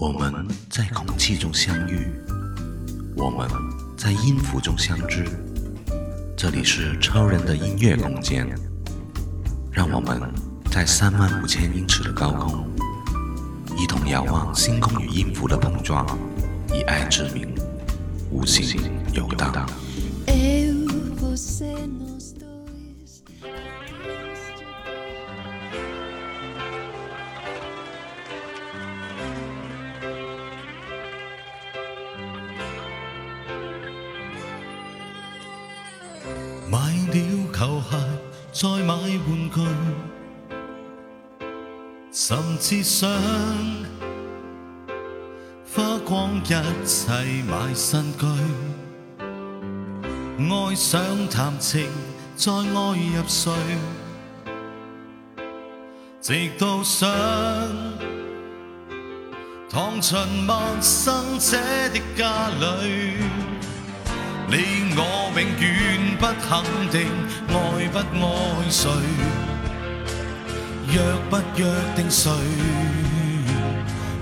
我们在空气中相遇，我们在音符中相知。这里是超人的音乐空间，让我们在三万五千英尺的高空，一同遥望星空与音符的碰撞，以爱之名，无形游荡。买了球鞋，再买玩具，甚至想花光一切买新居，爱想谈情，再爱入睡，直到想躺进陌生者的家里。你我永远不肯定爱不爱谁，约不约定谁？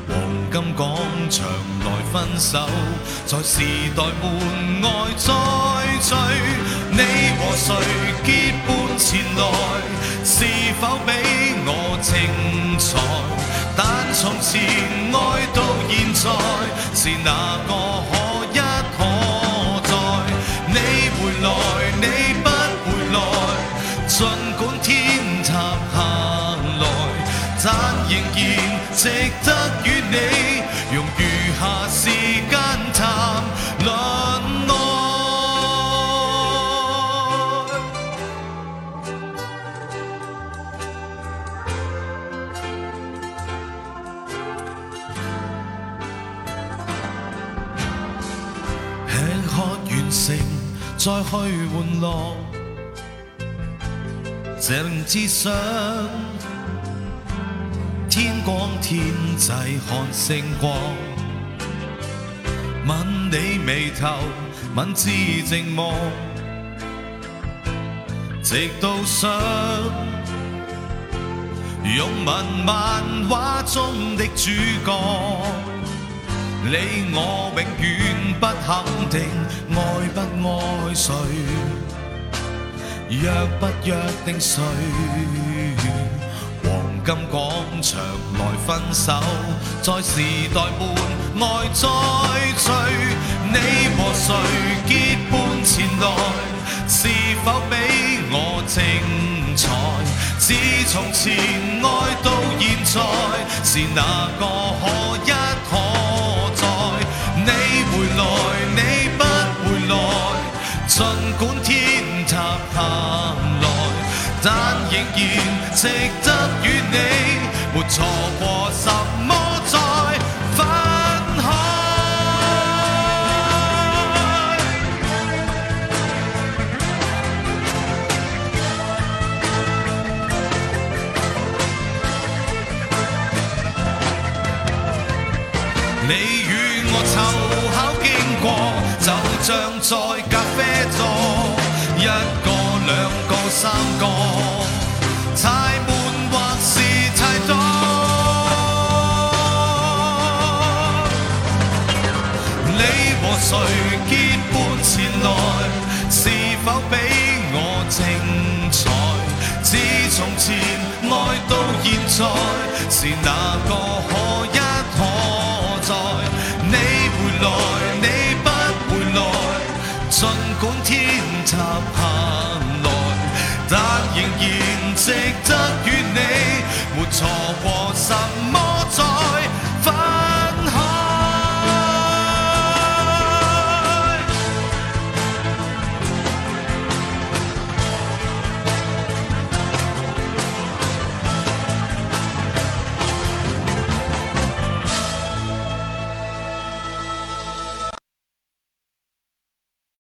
黄金广场来分手，在时代门外再聚。你和谁结伴前来，是否比我精彩？但从前爱到现在，是哪个？你不回来，尽管天塌下来，但仍然值得与你用余下时间谈恋爱。吃喝完成。再去玩乐，常只想天光天际看星光，吻你眉头，吻至寂寞。直到想拥吻漫画中的主角，你我永远不肯定爱不爱。谁约不约定谁？黄金广场来分手，在时代门外再聚。你和谁结伴前来？是否比我精彩？自从前爱到现在，是哪个可一可再？你回来。下来，但仍然值得与你，没错过什么再分开。你与我凑巧经过，就像在咖啡座。一个、两个、三个，太满或是太多。你和谁结伴前来，是否比我精彩？自从前爱到现在，是哪个可一可再？你回来。拆下来，但仍然值得与你，没错过什么。